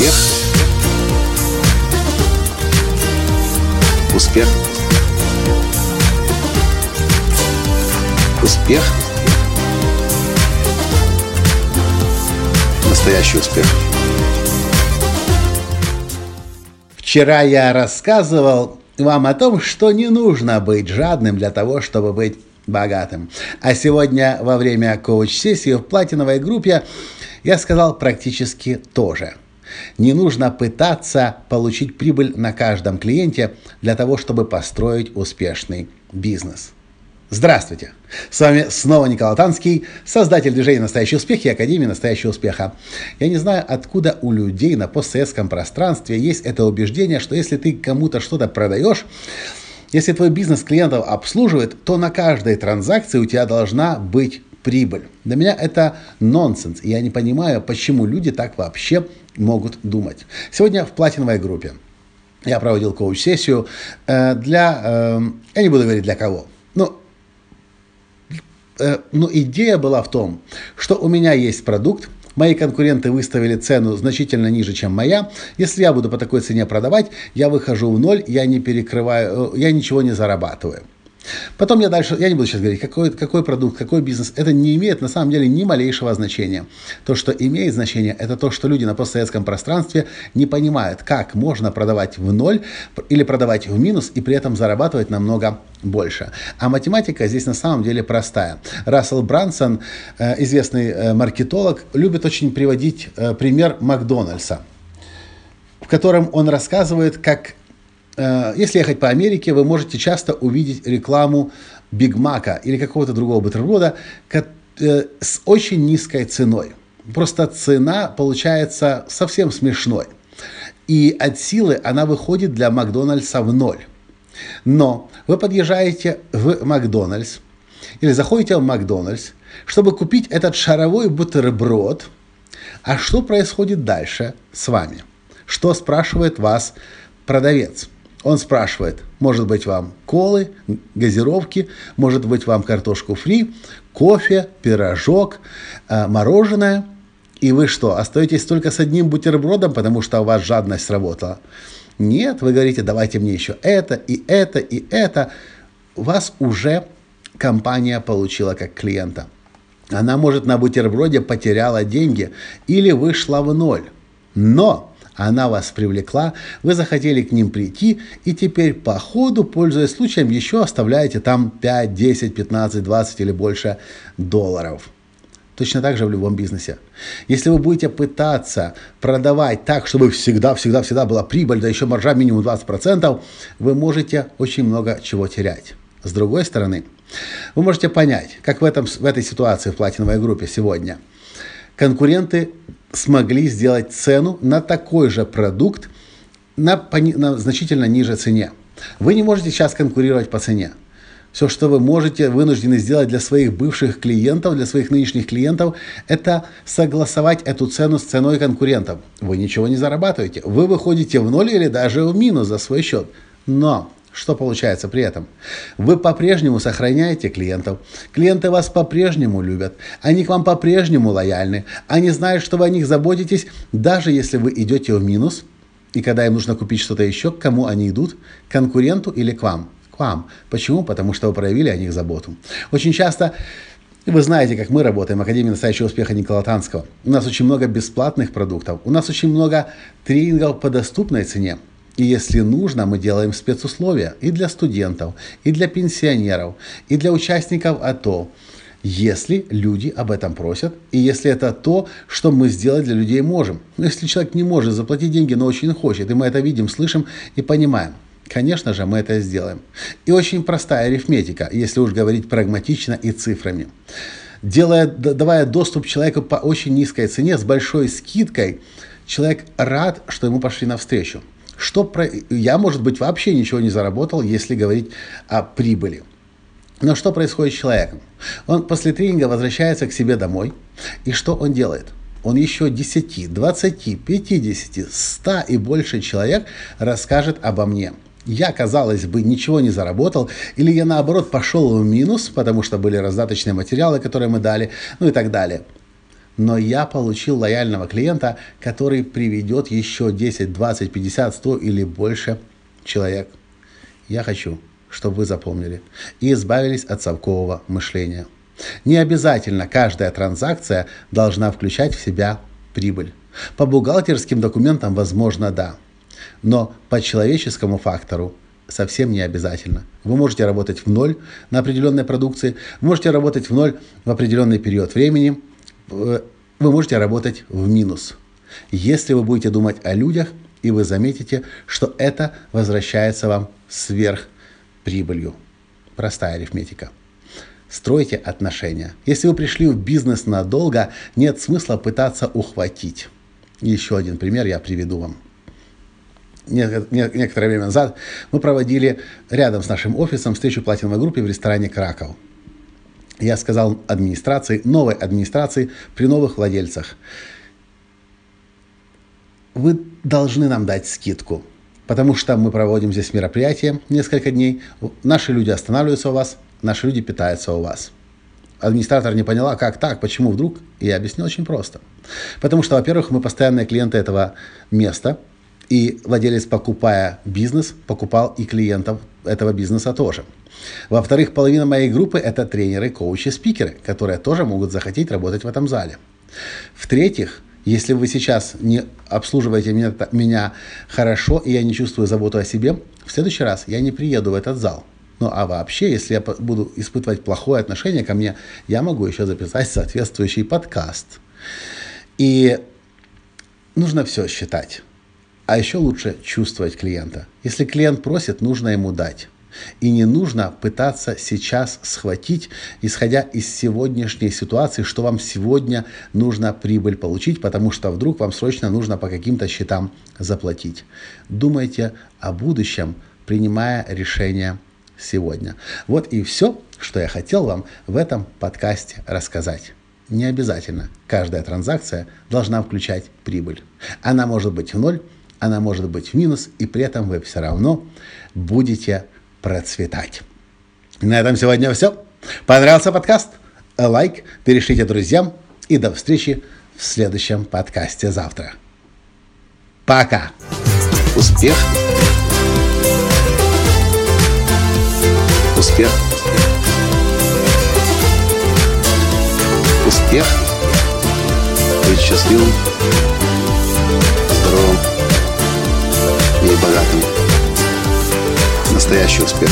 Успех. Успех. Успех. Настоящий успех. Вчера я рассказывал вам о том, что не нужно быть жадным для того, чтобы быть богатым. А сегодня во время коуч-сессии в платиновой группе я сказал практически то же. Не нужно пытаться получить прибыль на каждом клиенте для того, чтобы построить успешный бизнес. Здравствуйте! С вами снова Николай Танский, создатель движения «Настоящий успех» и Академии «Настоящего успеха». Я не знаю, откуда у людей на постсоветском пространстве есть это убеждение, что если ты кому-то что-то продаешь, если твой бизнес клиентов обслуживает, то на каждой транзакции у тебя должна быть прибыль. Для меня это нонсенс. Я не понимаю, почему люди так вообще могут думать. Сегодня в платиновой группе я проводил коуч-сессию э, для... Э, я не буду говорить для кого. Но, э, но идея была в том, что у меня есть продукт, Мои конкуренты выставили цену значительно ниже, чем моя. Если я буду по такой цене продавать, я выхожу в ноль, я не перекрываю, я ничего не зарабатываю. Потом я дальше, я не буду сейчас говорить, какой, какой продукт, какой бизнес, это не имеет на самом деле ни малейшего значения. То, что имеет значение, это то, что люди на постсоветском пространстве не понимают, как можно продавать в ноль или продавать в минус и при этом зарабатывать намного больше. А математика здесь на самом деле простая. Рассел Брансон, э, известный э, маркетолог, любит очень приводить э, пример Макдональдса в котором он рассказывает, как если ехать по Америке, вы можете часто увидеть рекламу Биг Мака или какого-то другого бутерброда э, с очень низкой ценой. Просто цена получается совсем смешной. И от силы она выходит для Макдональдса в ноль. Но вы подъезжаете в Макдональдс или заходите в Макдональдс, чтобы купить этот шаровой бутерброд. А что происходит дальше с вами? Что спрашивает вас продавец? Он спрашивает, может быть вам колы, газировки, может быть вам картошку фри, кофе, пирожок, э, мороженое. И вы что, остаетесь только с одним бутербродом, потому что у вас жадность сработала? Нет, вы говорите, давайте мне еще это, и это, и это. Вас уже компания получила как клиента. Она, может, на бутерброде потеряла деньги или вышла в ноль. Но она вас привлекла, вы захотели к ним прийти, и теперь по ходу, пользуясь случаем, еще оставляете там 5, 10, 15, 20 или больше долларов. Точно так же в любом бизнесе. Если вы будете пытаться продавать так, чтобы всегда, всегда, всегда была прибыль, да еще маржа минимум 20%, вы можете очень много чего терять. С другой стороны, вы можете понять, как в, этом, в этой ситуации в платиновой группе сегодня. Конкуренты смогли сделать цену на такой же продукт на, на значительно ниже цене. Вы не можете сейчас конкурировать по цене. Все, что вы можете, вынуждены сделать для своих бывших клиентов, для своих нынешних клиентов, это согласовать эту цену с ценой конкурентов. Вы ничего не зарабатываете. Вы выходите в ноль или даже в минус за свой счет. Но что получается при этом? Вы по-прежнему сохраняете клиентов. Клиенты вас по-прежнему любят. Они к вам по-прежнему лояльны. Они знают, что вы о них заботитесь, даже если вы идете в минус. И когда им нужно купить что-то еще, к кому они идут? К конкуренту или к вам? К вам. Почему? Потому что вы проявили о них заботу. Очень часто вы знаете, как мы работаем в Академии настоящего успеха Никола Танского. У нас очень много бесплатных продуктов. У нас очень много тренингов по доступной цене. И если нужно, мы делаем спецусловия и для студентов, и для пенсионеров, и для участников АТО, если люди об этом просят, и если это то, что мы сделать для людей можем. Но если человек не может заплатить деньги, но очень хочет, и мы это видим, слышим и понимаем, конечно же, мы это сделаем. И очень простая арифметика, если уж говорить прагматично и цифрами. Делая, давая доступ человеку по очень низкой цене, с большой скидкой, человек рад, что ему пошли навстречу. Что про... Я, может быть, вообще ничего не заработал, если говорить о прибыли. Но что происходит с человеком? Он после тренинга возвращается к себе домой, и что он делает? Он еще 10, 20, 50, 100 и больше человек расскажет обо мне. Я, казалось бы, ничего не заработал, или я, наоборот, пошел в минус, потому что были раздаточные материалы, которые мы дали, ну и так далее. Но я получил лояльного клиента, который приведет еще 10, 20, 50, 100 или больше человек. Я хочу, чтобы вы запомнили и избавились от совкового мышления. Не обязательно каждая транзакция должна включать в себя прибыль. По бухгалтерским документам, возможно, да. Но по человеческому фактору совсем не обязательно. Вы можете работать в ноль на определенной продукции, можете работать в ноль в определенный период времени, вы можете работать в минус. Если вы будете думать о людях, и вы заметите, что это возвращается вам сверх прибылью. Простая арифметика. Стройте отношения. Если вы пришли в бизнес надолго, нет смысла пытаться ухватить. Еще один пример я приведу вам некоторое время назад мы проводили рядом с нашим офисом встречу платиновой группе в ресторане «Краков». Я сказал администрации, новой администрации при новых владельцах, вы должны нам дать скидку, потому что мы проводим здесь мероприятие несколько дней, наши люди останавливаются у вас, наши люди питаются у вас. Администратор не поняла, как так, почему вдруг, я объяснил очень просто. Потому что, во-первых, мы постоянные клиенты этого места – и владелец, покупая бизнес, покупал и клиентов этого бизнеса тоже. Во-вторых, половина моей группы – это тренеры, коучи, спикеры, которые тоже могут захотеть работать в этом зале. В-третьих, если вы сейчас не обслуживаете меня, меня хорошо, и я не чувствую заботу о себе, в следующий раз я не приеду в этот зал. Ну а вообще, если я буду испытывать плохое отношение ко мне, я могу еще записать соответствующий подкаст. И нужно все считать. А еще лучше чувствовать клиента. Если клиент просит, нужно ему дать. И не нужно пытаться сейчас схватить, исходя из сегодняшней ситуации, что вам сегодня нужно прибыль получить, потому что вдруг вам срочно нужно по каким-то счетам заплатить. Думайте о будущем, принимая решение сегодня. Вот и все, что я хотел вам в этом подкасте рассказать. Не обязательно каждая транзакция должна включать прибыль. Она может быть в ноль, она может быть в минус, и при этом вы все равно будете процветать. На этом сегодня все. Понравился подкаст? Лайк, перешлите друзьям и до встречи в следующем подкасте завтра. Пока! Успех! Успех! Успех! Быть счастливым, здоровым и богатым. Настоящий успех.